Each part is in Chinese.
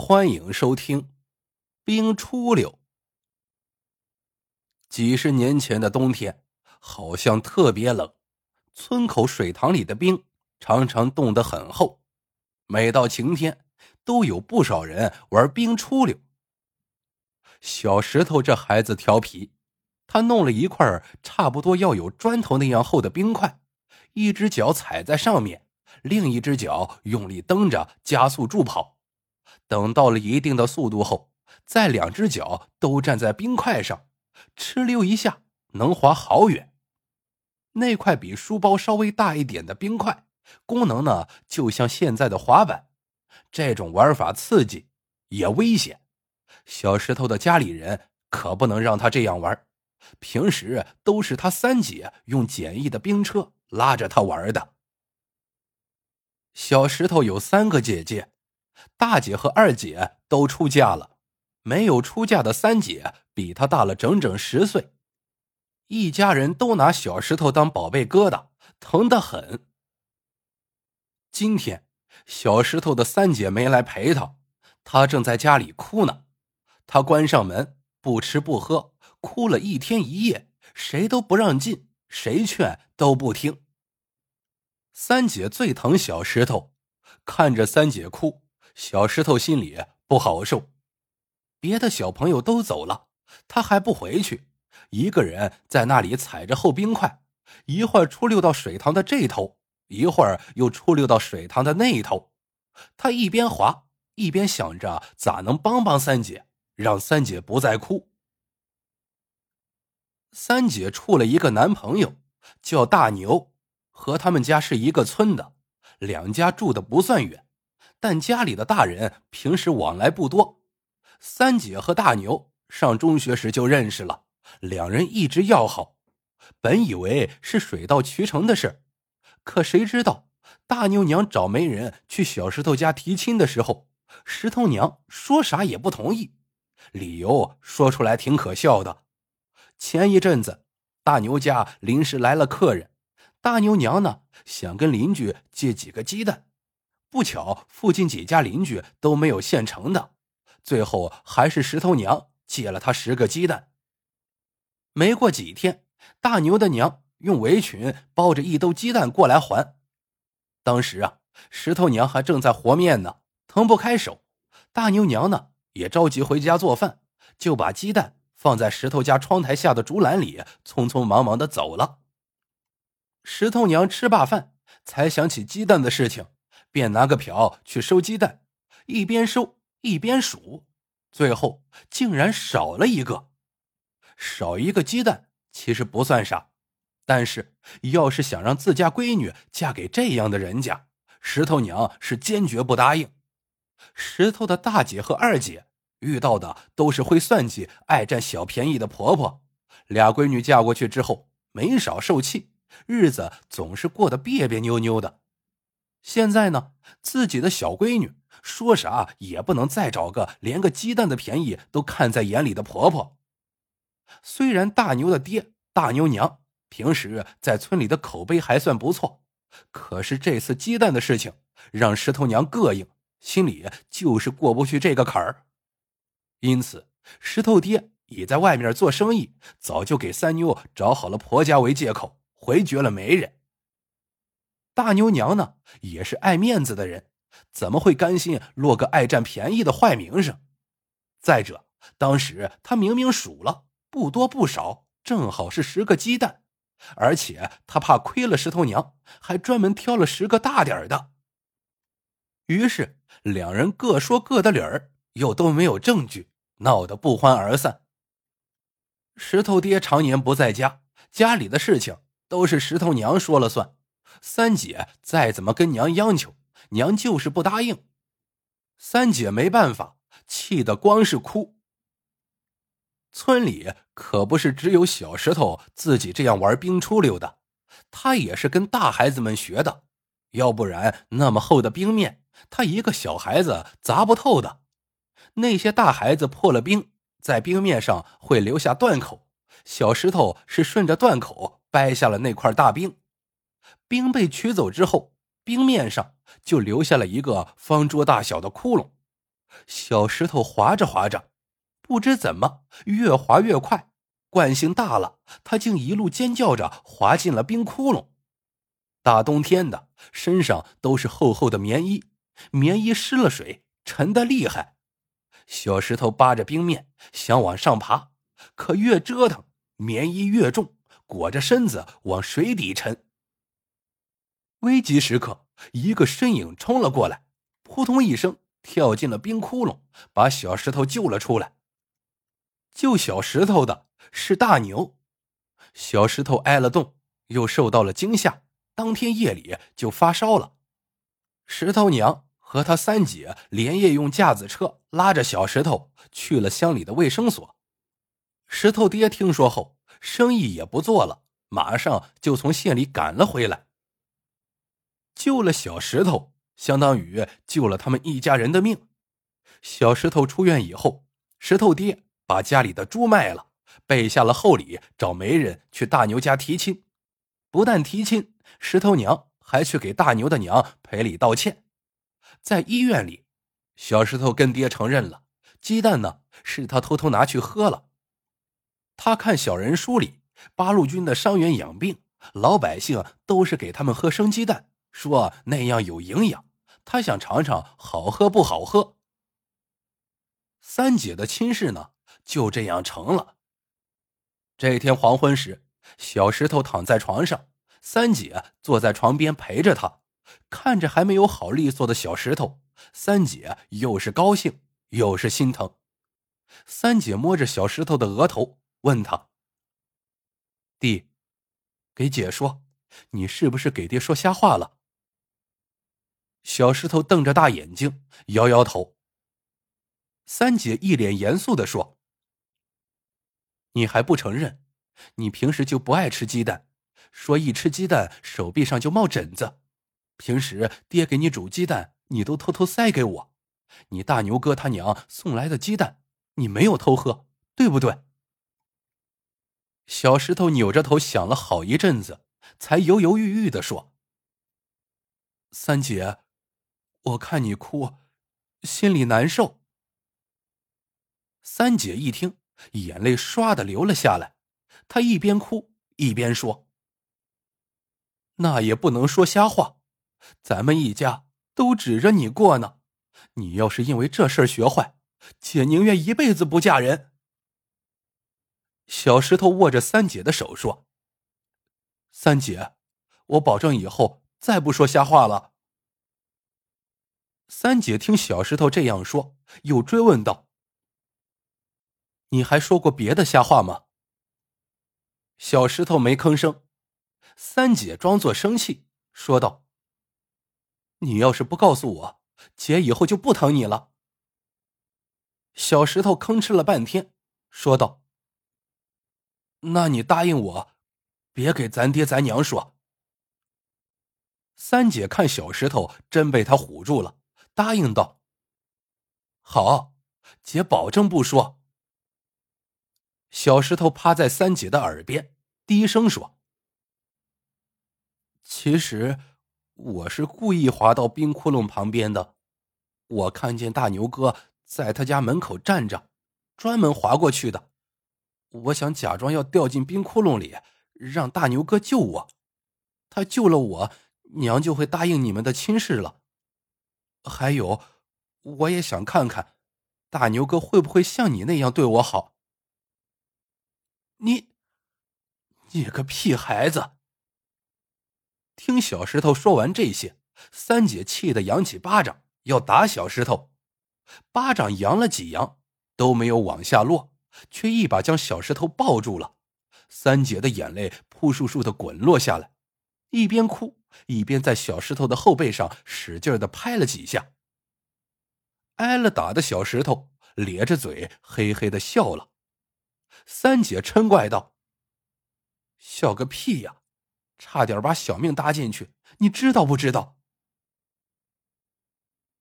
欢迎收听《冰初溜》。几十年前的冬天，好像特别冷，村口水塘里的冰常常冻得很厚。每到晴天，都有不少人玩冰初溜。小石头这孩子调皮，他弄了一块差不多要有砖头那样厚的冰块，一只脚踩在上面，另一只脚用力蹬着，加速助跑。等到了一定的速度后，再两只脚都站在冰块上，哧溜一下能滑好远。那块比书包稍微大一点的冰块，功能呢就像现在的滑板。这种玩法刺激也危险，小石头的家里人可不能让他这样玩。平时都是他三姐用简易的冰车拉着他玩的。小石头有三个姐姐。大姐和二姐都出嫁了，没有出嫁的三姐比她大了整整十岁。一家人都拿小石头当宝贝疙瘩，疼得很。今天小石头的三姐没来陪她，她正在家里哭呢。她关上门，不吃不喝，哭了一天一夜，谁都不让进，谁劝都不听。三姐最疼小石头，看着三姐哭。小石头心里不好受，别的小朋友都走了，他还不回去，一个人在那里踩着厚冰块，一会儿出溜到水塘的这头，一会儿又出溜到水塘的那头。他一边滑一边想着咋能帮帮三姐，让三姐不再哭。三姐处了一个男朋友，叫大牛，和他们家是一个村的，两家住的不算远。但家里的大人平时往来不多，三姐和大牛上中学时就认识了，两人一直要好。本以为是水到渠成的事，可谁知道大牛娘找媒人去小石头家提亲的时候，石头娘说啥也不同意，理由说出来挺可笑的。前一阵子大牛家临时来了客人，大牛娘呢想跟邻居借几个鸡蛋。不巧，附近几家邻居都没有现成的，最后还是石头娘借了他十个鸡蛋。没过几天，大牛的娘用围裙包着一兜鸡蛋过来还。当时啊，石头娘还正在和面呢，腾不开手。大牛娘呢也着急回家做饭，就把鸡蛋放在石头家窗台下的竹篮里，匆匆忙忙的走了。石头娘吃罢饭，才想起鸡蛋的事情。便拿个瓢去收鸡蛋，一边收一边数，最后竟然少了一个。少一个鸡蛋其实不算啥，但是要是想让自家闺女嫁给这样的人家，石头娘是坚决不答应。石头的大姐和二姐遇到的都是会算计、爱占小便宜的婆婆，俩闺女嫁过去之后没少受气，日子总是过得别别扭扭的。现在呢，自己的小闺女说啥也不能再找个连个鸡蛋的便宜都看在眼里的婆婆。虽然大牛的爹、大牛娘平时在村里的口碑还算不错，可是这次鸡蛋的事情让石头娘膈应，心里就是过不去这个坎儿。因此，石头爹也在外面做生意，早就给三妞找好了婆家为借口，回绝了媒人。大牛娘呢，也是爱面子的人，怎么会甘心落个爱占便宜的坏名声？再者，当时他明明数了不多不少，正好是十个鸡蛋，而且他怕亏了石头娘，还专门挑了十个大点的。于是两人各说各的理儿，又都没有证据，闹得不欢而散。石头爹常年不在家，家里的事情都是石头娘说了算。三姐再怎么跟娘央求，娘就是不答应。三姐没办法，气得光是哭。村里可不是只有小石头自己这样玩冰出溜的，他也是跟大孩子们学的。要不然那么厚的冰面，他一个小孩子砸不透的。那些大孩子破了冰，在冰面上会留下断口，小石头是顺着断口掰下了那块大冰。冰被取走之后，冰面上就留下了一个方桌大小的窟窿。小石头滑着滑着，不知怎么越滑越快，惯性大了，他竟一路尖叫着滑进了冰窟窿。大冬天的，身上都是厚厚的棉衣，棉衣湿了水，沉得厉害。小石头扒着冰面想往上爬，可越折腾，棉衣越重，裹着身子往水底沉。危急时刻，一个身影冲了过来，扑通一声跳进了冰窟窿，把小石头救了出来。救小石头的是大牛，小石头挨了冻，又受到了惊吓，当天夜里就发烧了。石头娘。和他三姐连夜用架子车拉着小石头去了乡里的卫生所。石头爹听说后，生意也不做了，马上就从县里赶了回来。救了小石头，相当于救了他们一家人的命。小石头出院以后，石头爹把家里的猪卖了，备下了厚礼，找媒人去大牛家提亲。不但提亲，石头娘还去给大牛的娘赔礼道歉。在医院里，小石头跟爹承认了，鸡蛋呢是他偷偷拿去喝了。他看小人书里，八路军的伤员养病，老百姓都是给他们喝生鸡蛋，说那样有营养。他想尝尝好喝不好喝。三姐的亲事呢，就这样成了。这天黄昏时，小石头躺在床上，三姐坐在床边陪着他。看着还没有好利索的小石头，三姐又是高兴又是心疼。三姐摸着小石头的额头，问他：“弟，给姐说，你是不是给爹说瞎话了？”小石头瞪着大眼睛，摇摇头。三姐一脸严肃的说：“你还不承认？你平时就不爱吃鸡蛋，说一吃鸡蛋手臂上就冒疹子。”平时爹给你煮鸡蛋，你都偷偷塞给我。你大牛哥他娘送来的鸡蛋，你没有偷喝，对不对？小石头扭着头想了好一阵子，才犹犹豫豫的说：“三姐，我看你哭，心里难受。”三姐一听，眼泪唰的流了下来。她一边哭一边说：“那也不能说瞎话。”咱们一家都指着你过呢，你要是因为这事儿学坏，姐宁愿一辈子不嫁人。小石头握着三姐的手说：“三姐，我保证以后再不说瞎话了。”三姐听小石头这样说，又追问道：“你还说过别的瞎话吗？”小石头没吭声。三姐装作生气，说道。你要是不告诉我，姐以后就不疼你了。小石头吭哧了半天，说道：“那你答应我，别给咱爹咱娘说。”三姐看小石头真被他唬住了，答应道：“好，姐保证不说。”小石头趴在三姐的耳边，低声说：“其实。”我是故意滑到冰窟窿旁边的，我看见大牛哥在他家门口站着，专门滑过去的。我想假装要掉进冰窟窿里，让大牛哥救我。他救了我，娘就会答应你们的亲事了。还有，我也想看看，大牛哥会不会像你那样对我好。你，你个屁孩子！听小石头说完这些，三姐气得扬起巴掌要打小石头，巴掌扬了几扬都没有往下落，却一把将小石头抱住了。三姐的眼泪扑簌簌的滚落下来，一边哭一边在小石头的后背上使劲的拍了几下。挨了打的小石头咧着嘴嘿嘿的笑了。三姐嗔怪道：“笑个屁呀！”差点把小命搭进去，你知道不知道？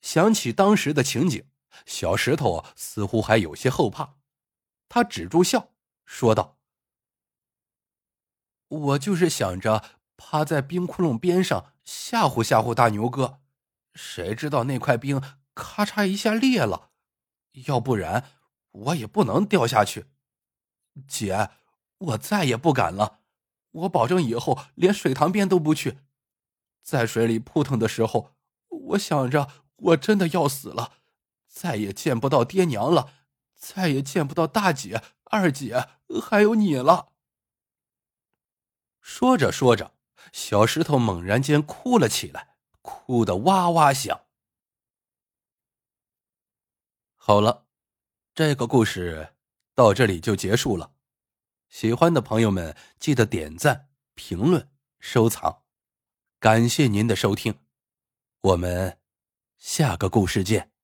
想起当时的情景，小石头似乎还有些后怕。他止住笑，说道：“我就是想着趴在冰窟窿边上吓唬吓唬大牛哥，谁知道那块冰咔嚓一下裂了，要不然我也不能掉下去。姐，我再也不敢了，我保证以后连水塘边都不去。在水里扑腾的时候，我想着我真的要死了，再也见不到爹娘了，再也见不到大姐、二姐还有你了。说着说着，小石头猛然间哭了起来，哭得哇哇响。好了，这个故事到这里就结束了。喜欢的朋友们记得点赞、评论、收藏，感谢您的收听，我们下个故事见。